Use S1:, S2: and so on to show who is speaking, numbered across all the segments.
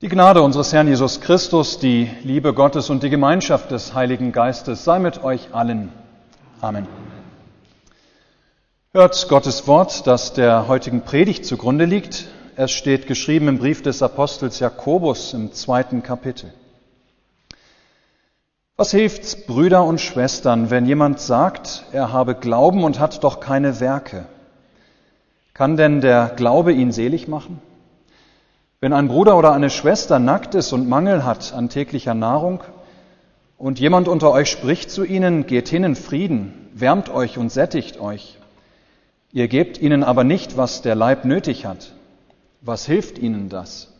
S1: Die Gnade unseres Herrn Jesus Christus, die Liebe Gottes und die Gemeinschaft des Heiligen Geistes sei mit euch allen. Amen. Hört Gottes Wort, das der heutigen Predigt zugrunde liegt. Es steht geschrieben im Brief des Apostels Jakobus im zweiten Kapitel. Was hilft's, Brüder und Schwestern, wenn jemand sagt, er habe Glauben und hat doch keine Werke? Kann denn der Glaube ihn selig machen? Wenn ein Bruder oder eine Schwester nackt ist und Mangel hat an täglicher Nahrung und jemand unter euch spricht zu ihnen, geht hin in Frieden, wärmt euch und sättigt euch. Ihr gebt ihnen aber nicht, was der Leib nötig hat. Was hilft ihnen das?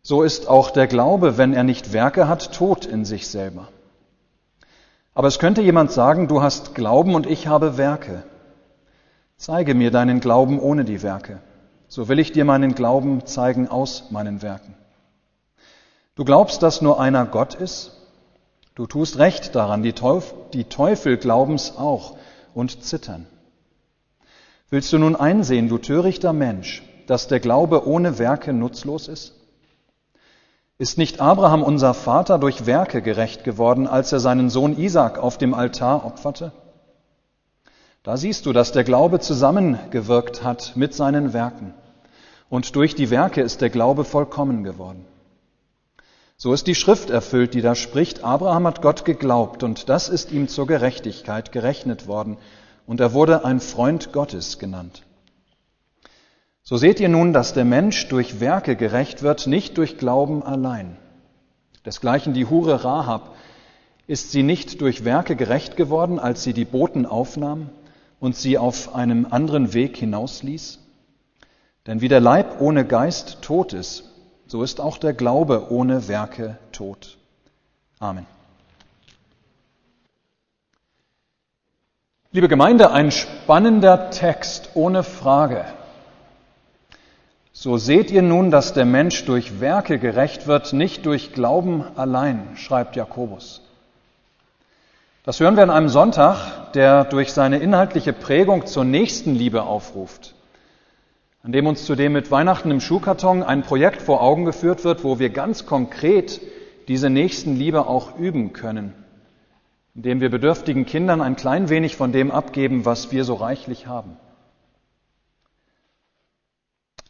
S1: So ist auch der Glaube, wenn er nicht Werke hat, tot in sich selber. Aber es könnte jemand sagen, du hast Glauben und ich habe Werke. Zeige mir deinen Glauben ohne die Werke so will ich dir meinen Glauben zeigen aus meinen Werken. Du glaubst, dass nur einer Gott ist? Du tust recht daran, die Teufel, die Teufel glauben's auch und zittern. Willst du nun einsehen, du törichter Mensch, dass der Glaube ohne Werke nutzlos ist? Ist nicht Abraham unser Vater durch Werke gerecht geworden, als er seinen Sohn Isaac auf dem Altar opferte? Da siehst du, dass der Glaube zusammengewirkt hat mit seinen Werken. Und durch die Werke ist der Glaube vollkommen geworden. So ist die Schrift erfüllt, die da spricht, Abraham hat Gott geglaubt und das ist ihm zur Gerechtigkeit gerechnet worden und er wurde ein Freund Gottes genannt. So seht ihr nun, dass der Mensch durch Werke gerecht wird, nicht durch Glauben allein. Desgleichen die Hure Rahab, ist sie nicht durch Werke gerecht geworden, als sie die Boten aufnahm? Und sie auf einem anderen Weg hinausließ? Denn wie der Leib ohne Geist tot ist, so ist auch der Glaube ohne Werke tot. Amen. Liebe Gemeinde, ein spannender Text ohne Frage. So seht ihr nun, dass der Mensch durch Werke gerecht wird, nicht durch Glauben allein, schreibt Jakobus. Das hören wir an einem Sonntag, der durch seine inhaltliche Prägung zur Nächstenliebe aufruft, an dem uns zudem mit Weihnachten im Schuhkarton ein Projekt vor Augen geführt wird, wo wir ganz konkret diese Nächstenliebe auch üben können, indem wir bedürftigen Kindern ein klein wenig von dem abgeben, was wir so reichlich haben.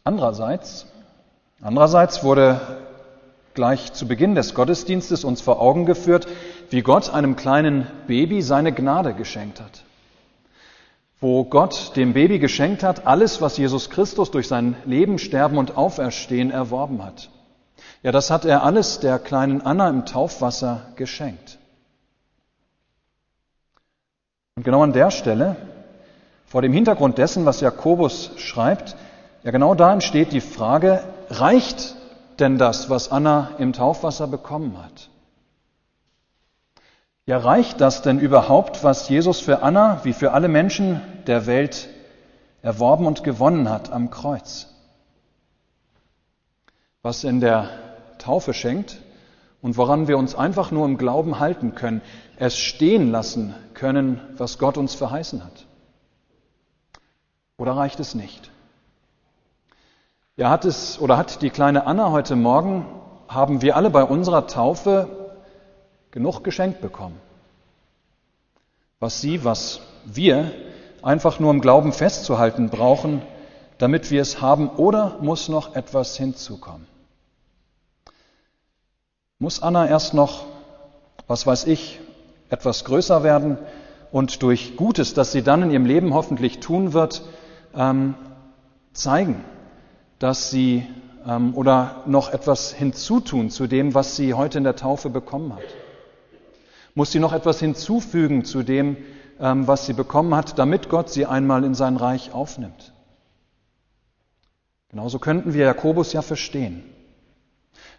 S1: Andererseits, andererseits wurde gleich zu Beginn des Gottesdienstes uns vor Augen geführt, wie Gott einem kleinen Baby seine Gnade geschenkt hat. Wo Gott dem Baby geschenkt hat, alles, was Jesus Christus durch sein Leben, Sterben und Auferstehen erworben hat. Ja, das hat er alles der kleinen Anna im Taufwasser geschenkt. Und genau an der Stelle, vor dem Hintergrund dessen, was Jakobus schreibt, ja genau da entsteht die Frage, reicht denn das, was Anna im Taufwasser bekommen hat? Ja, reicht das denn überhaupt, was Jesus für Anna wie für alle Menschen der Welt erworben und gewonnen hat am Kreuz? Was in der Taufe schenkt und woran wir uns einfach nur im Glauben halten können, es stehen lassen können, was Gott uns verheißen hat? Oder reicht es nicht? Ja, hat es oder hat die kleine Anna heute Morgen, haben wir alle bei unserer Taufe genug geschenkt bekommen. Was sie, was wir einfach nur im Glauben festzuhalten brauchen, damit wir es haben, oder muss noch etwas hinzukommen? Muss Anna erst noch, was weiß ich, etwas größer werden und durch Gutes, das sie dann in ihrem Leben hoffentlich tun wird, ähm, zeigen, dass sie ähm, oder noch etwas hinzutun zu dem, was sie heute in der Taufe bekommen hat? Muss sie noch etwas hinzufügen zu dem, ähm, was sie bekommen hat, damit Gott sie einmal in sein Reich aufnimmt? Genauso könnten wir Jakobus ja verstehen.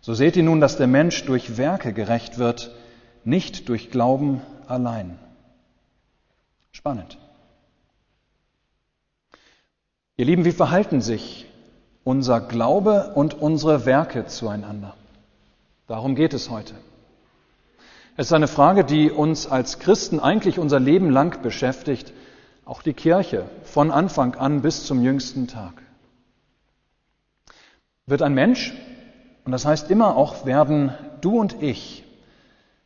S1: So seht ihr nun, dass der Mensch durch Werke gerecht wird, nicht durch Glauben allein. Spannend. Ihr Lieben, wie verhalten sich unser Glaube und unsere Werke zueinander. Darum geht es heute. Es ist eine Frage, die uns als Christen eigentlich unser Leben lang beschäftigt, auch die Kirche von Anfang an bis zum jüngsten Tag. Wird ein Mensch Und das heißt immer auch werden du und ich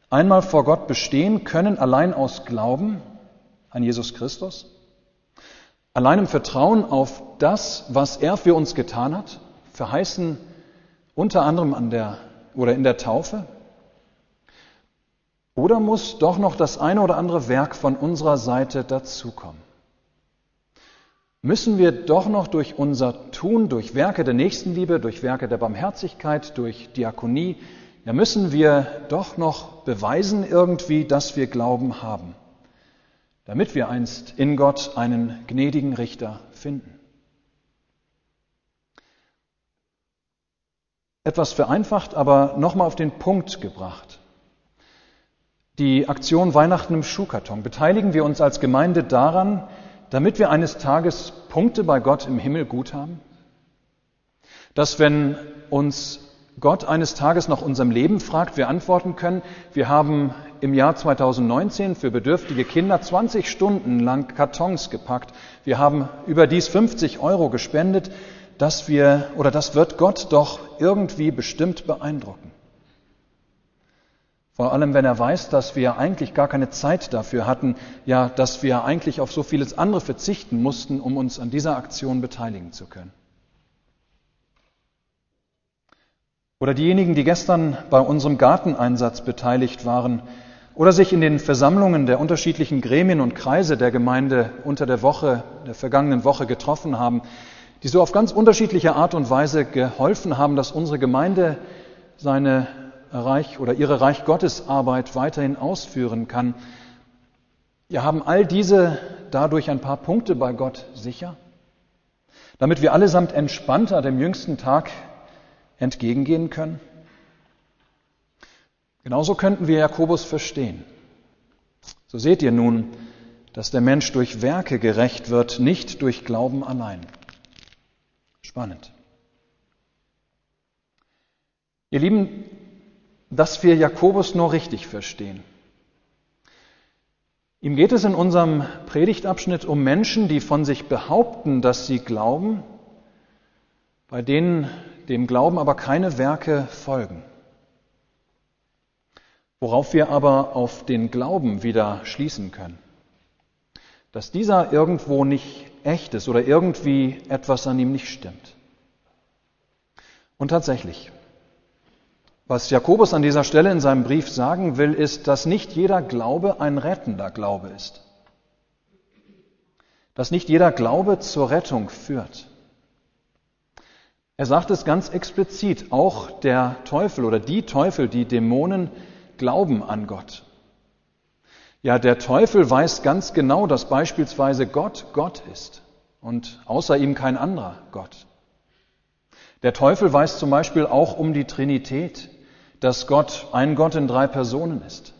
S1: einmal vor Gott bestehen können, allein aus Glauben an Jesus Christus, allein im Vertrauen auf das, was er für uns getan hat, verheißen unter anderem an der oder in der Taufe? Oder muss doch noch das eine oder andere Werk von unserer Seite dazukommen? Müssen wir doch noch durch unser Tun, durch Werke der Nächstenliebe, durch Werke der Barmherzigkeit, durch Diakonie, ja müssen wir doch noch beweisen irgendwie, dass wir Glauben haben, damit wir einst in Gott einen gnädigen Richter finden. Etwas vereinfacht, aber nochmal auf den Punkt gebracht. Die Aktion Weihnachten im Schuhkarton beteiligen wir uns als Gemeinde daran, damit wir eines Tages Punkte bei Gott im Himmel gut haben? Dass wenn uns Gott eines Tages nach unserem Leben fragt, wir antworten können, wir haben im Jahr 2019 für bedürftige Kinder 20 Stunden lang Kartons gepackt, wir haben überdies 50 Euro gespendet, dass wir, oder das wird Gott doch irgendwie bestimmt beeindrucken. Vor allem, wenn er weiß, dass wir eigentlich gar keine Zeit dafür hatten, ja, dass wir eigentlich auf so vieles andere verzichten mussten, um uns an dieser Aktion beteiligen zu können. Oder diejenigen, die gestern bei unserem Garteneinsatz beteiligt waren oder sich in den Versammlungen der unterschiedlichen Gremien und Kreise der Gemeinde unter der Woche, der vergangenen Woche getroffen haben, die so auf ganz unterschiedliche Art und Weise geholfen haben, dass unsere Gemeinde seine Reich oder ihre Reich Gottes Arbeit weiterhin ausführen kann. Wir haben all diese dadurch ein paar Punkte bei Gott sicher, damit wir allesamt entspannter dem jüngsten Tag entgegengehen können? Genauso könnten wir Jakobus verstehen. So seht ihr nun, dass der Mensch durch Werke gerecht wird, nicht durch Glauben allein. Spannend. Ihr Lieben, dass wir Jakobus nur richtig verstehen. Ihm geht es in unserem Predigtabschnitt um Menschen, die von sich behaupten, dass sie glauben, bei denen dem Glauben aber keine Werke folgen. Worauf wir aber auf den Glauben wieder schließen können. Dass dieser irgendwo nicht echt ist oder irgendwie etwas an ihm nicht stimmt. Und tatsächlich, was Jakobus an dieser Stelle in seinem Brief sagen will, ist, dass nicht jeder Glaube ein rettender Glaube ist. Dass nicht jeder Glaube zur Rettung führt. Er sagt es ganz explizit, auch der Teufel oder die Teufel, die Dämonen, glauben an Gott. Ja, der Teufel weiß ganz genau, dass beispielsweise Gott Gott ist und außer ihm kein anderer Gott. Der Teufel weiß zum Beispiel auch um die Trinität, dass Gott ein Gott in drei Personen ist.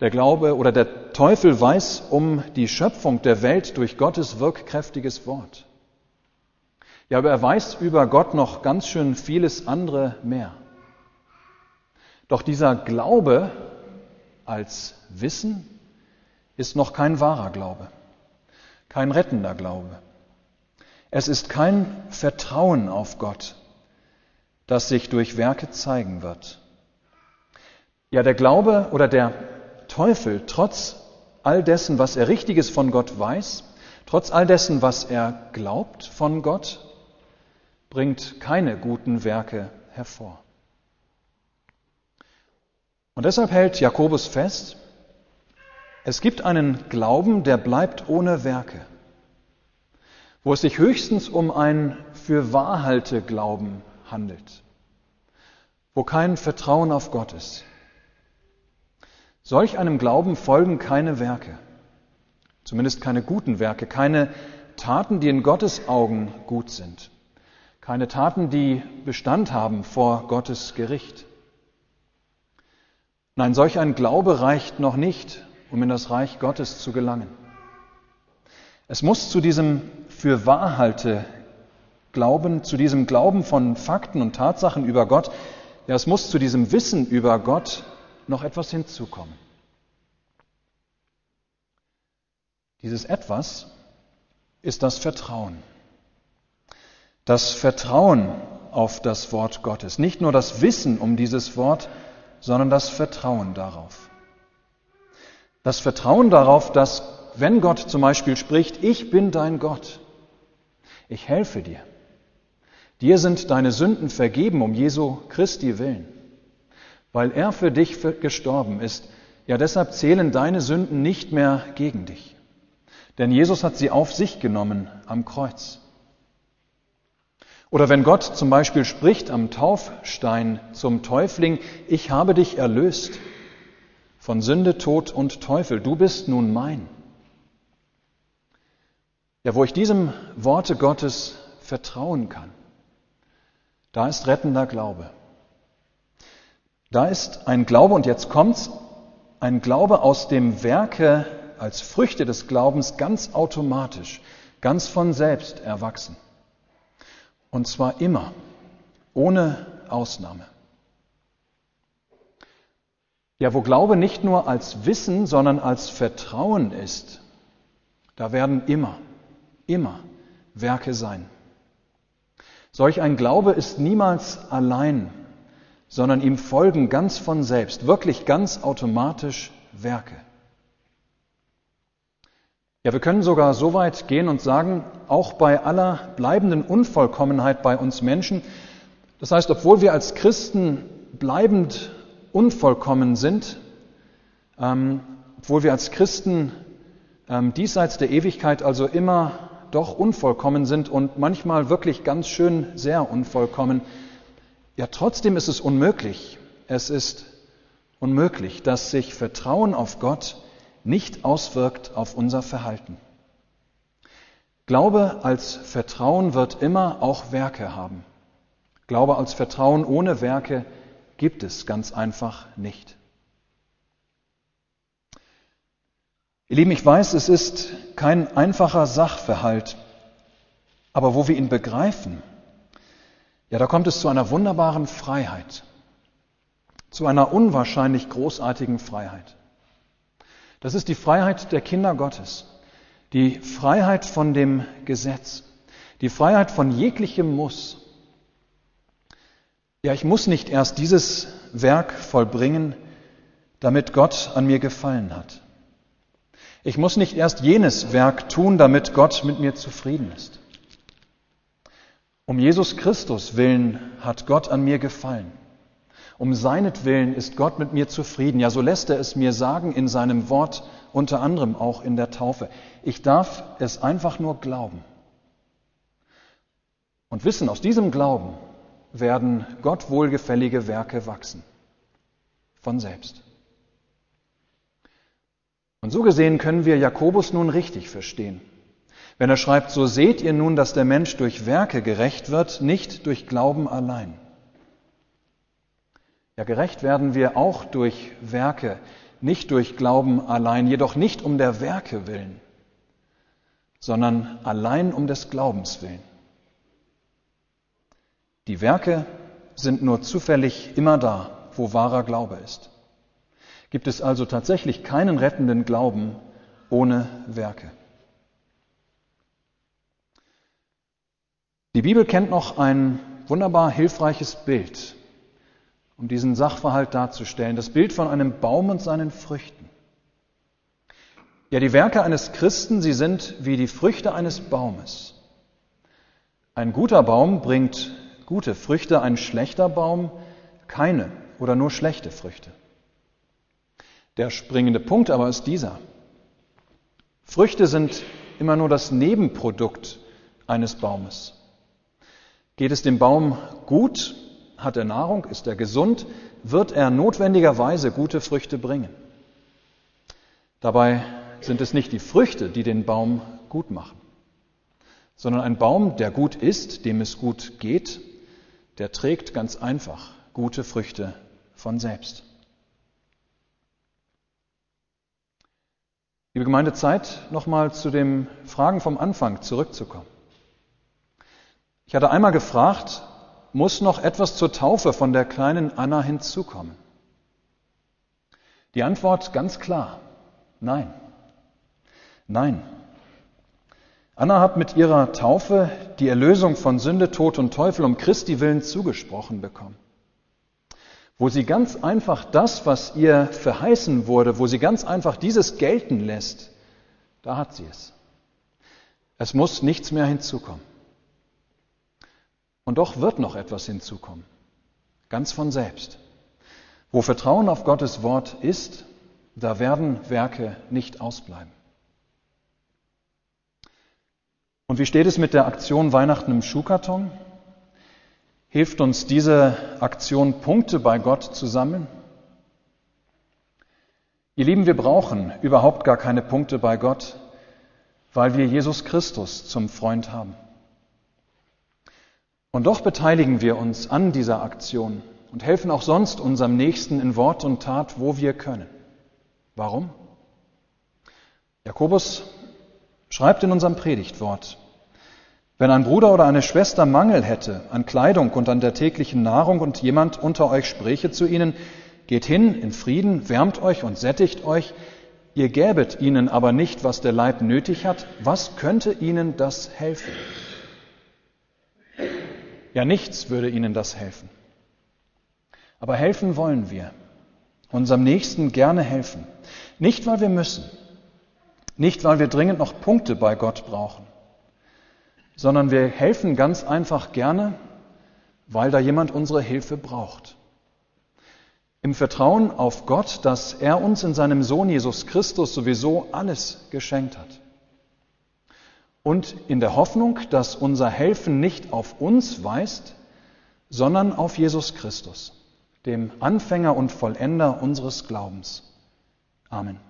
S1: Der Glaube oder der Teufel weiß um die Schöpfung der Welt durch Gottes wirkkräftiges Wort. Ja, aber er weiß über Gott noch ganz schön vieles andere mehr. Doch dieser Glaube als Wissen ist noch kein wahrer Glaube, kein rettender Glaube. Es ist kein Vertrauen auf Gott, das sich durch Werke zeigen wird. Ja, der Glaube oder der Teufel, trotz all dessen, was er Richtiges von Gott weiß, trotz all dessen, was er glaubt von Gott, bringt keine guten Werke hervor. Und deshalb hält Jakobus fest, es gibt einen Glauben, der bleibt ohne Werke, wo es sich höchstens um ein für Wahrhalte Glauben handelt, wo kein Vertrauen auf Gott ist. Solch einem Glauben folgen keine Werke, zumindest keine guten Werke, keine Taten, die in Gottes Augen gut sind keine Taten, die Bestand haben vor Gottes Gericht. Nein, solch ein Glaube reicht noch nicht, um in das Reich Gottes zu gelangen. Es muss zu diesem für Wahrhalte Glauben, zu diesem Glauben von Fakten und Tatsachen über Gott, ja, es muss zu diesem Wissen über Gott noch etwas hinzukommen. Dieses etwas ist das Vertrauen. Das Vertrauen auf das Wort Gottes. Nicht nur das Wissen um dieses Wort, sondern das Vertrauen darauf. Das Vertrauen darauf, dass wenn Gott zum Beispiel spricht, ich bin dein Gott, ich helfe dir, dir sind deine Sünden vergeben um Jesu Christi willen, weil er für dich gestorben ist, ja deshalb zählen deine Sünden nicht mehr gegen dich, denn Jesus hat sie auf sich genommen am Kreuz. Oder wenn Gott zum Beispiel spricht am Taufstein zum Täufling, ich habe dich erlöst von Sünde, Tod und Teufel, du bist nun mein. Ja, wo ich diesem Worte Gottes vertrauen kann, da ist rettender Glaube. Da ist ein Glaube, und jetzt kommt's, ein Glaube aus dem Werke als Früchte des Glaubens ganz automatisch, ganz von selbst erwachsen. Und zwar immer, ohne Ausnahme. Ja, wo Glaube nicht nur als Wissen, sondern als Vertrauen ist, da werden immer, immer Werke sein. Solch ein Glaube ist niemals allein, sondern ihm folgen ganz von selbst, wirklich ganz automatisch Werke. Ja, wir können sogar so weit gehen und sagen, auch bei aller bleibenden Unvollkommenheit bei uns Menschen, das heißt, obwohl wir als Christen bleibend unvollkommen sind, ähm, obwohl wir als Christen ähm, diesseits der Ewigkeit also immer doch unvollkommen sind und manchmal wirklich ganz schön sehr unvollkommen, ja trotzdem ist es unmöglich, es ist unmöglich, dass sich Vertrauen auf Gott nicht auswirkt auf unser Verhalten. Glaube als Vertrauen wird immer auch Werke haben. Glaube als Vertrauen ohne Werke gibt es ganz einfach nicht. Ihr Lieben, ich weiß, es ist kein einfacher Sachverhalt, aber wo wir ihn begreifen, ja, da kommt es zu einer wunderbaren Freiheit, zu einer unwahrscheinlich großartigen Freiheit. Das ist die Freiheit der Kinder Gottes, die Freiheit von dem Gesetz, die Freiheit von jeglichem Muss. Ja, ich muss nicht erst dieses Werk vollbringen, damit Gott an mir gefallen hat. Ich muss nicht erst jenes Werk tun, damit Gott mit mir zufrieden ist. Um Jesus Christus willen hat Gott an mir gefallen. Um seinetwillen ist Gott mit mir zufrieden. Ja, so lässt er es mir sagen in seinem Wort, unter anderem auch in der Taufe. Ich darf es einfach nur glauben. Und wissen, aus diesem Glauben werden Gott wohlgefällige Werke wachsen. Von selbst. Und so gesehen können wir Jakobus nun richtig verstehen. Wenn er schreibt, so seht ihr nun, dass der Mensch durch Werke gerecht wird, nicht durch Glauben allein. Ja, gerecht werden wir auch durch Werke, nicht durch Glauben allein, jedoch nicht um der Werke willen, sondern allein um des Glaubens willen. Die Werke sind nur zufällig immer da, wo wahrer Glaube ist. Gibt es also tatsächlich keinen rettenden Glauben ohne Werke. Die Bibel kennt noch ein wunderbar hilfreiches Bild um diesen Sachverhalt darzustellen. Das Bild von einem Baum und seinen Früchten. Ja, die Werke eines Christen, sie sind wie die Früchte eines Baumes. Ein guter Baum bringt gute Früchte, ein schlechter Baum keine oder nur schlechte Früchte. Der springende Punkt aber ist dieser. Früchte sind immer nur das Nebenprodukt eines Baumes. Geht es dem Baum gut, hat er Nahrung, ist er gesund, wird er notwendigerweise gute Früchte bringen. Dabei sind es nicht die Früchte, die den Baum gut machen, sondern ein Baum, der gut ist, dem es gut geht, der trägt ganz einfach gute Früchte von selbst. Liebe Gemeinde, Zeit, nochmal zu den Fragen vom Anfang zurückzukommen. Ich hatte einmal gefragt, muss noch etwas zur Taufe von der kleinen Anna hinzukommen? Die Antwort ganz klar, nein. Nein. Anna hat mit ihrer Taufe die Erlösung von Sünde, Tod und Teufel um Christi willen zugesprochen bekommen. Wo sie ganz einfach das, was ihr verheißen wurde, wo sie ganz einfach dieses gelten lässt, da hat sie es. Es muss nichts mehr hinzukommen. Und doch wird noch etwas hinzukommen, ganz von selbst. Wo Vertrauen auf Gottes Wort ist, da werden Werke nicht ausbleiben. Und wie steht es mit der Aktion Weihnachten im Schuhkarton? Hilft uns diese Aktion Punkte bei Gott zu sammeln? Ihr Lieben, wir brauchen überhaupt gar keine Punkte bei Gott, weil wir Jesus Christus zum Freund haben. Und doch beteiligen wir uns an dieser Aktion und helfen auch sonst unserem Nächsten in Wort und Tat, wo wir können. Warum? Jakobus schreibt in unserem Predigtwort, wenn ein Bruder oder eine Schwester Mangel hätte an Kleidung und an der täglichen Nahrung und jemand unter euch spräche zu ihnen, geht hin in Frieden, wärmt euch und sättigt euch, ihr gäbet ihnen aber nicht, was der Leib nötig hat, was könnte ihnen das helfen? Ja, nichts würde ihnen das helfen. Aber helfen wollen wir, unserem Nächsten gerne helfen. Nicht, weil wir müssen, nicht, weil wir dringend noch Punkte bei Gott brauchen, sondern wir helfen ganz einfach gerne, weil da jemand unsere Hilfe braucht. Im Vertrauen auf Gott, dass er uns in seinem Sohn Jesus Christus sowieso alles geschenkt hat. Und in der Hoffnung, dass unser Helfen nicht auf uns weist, sondern auf Jesus Christus, dem Anfänger und Vollender unseres Glaubens. Amen.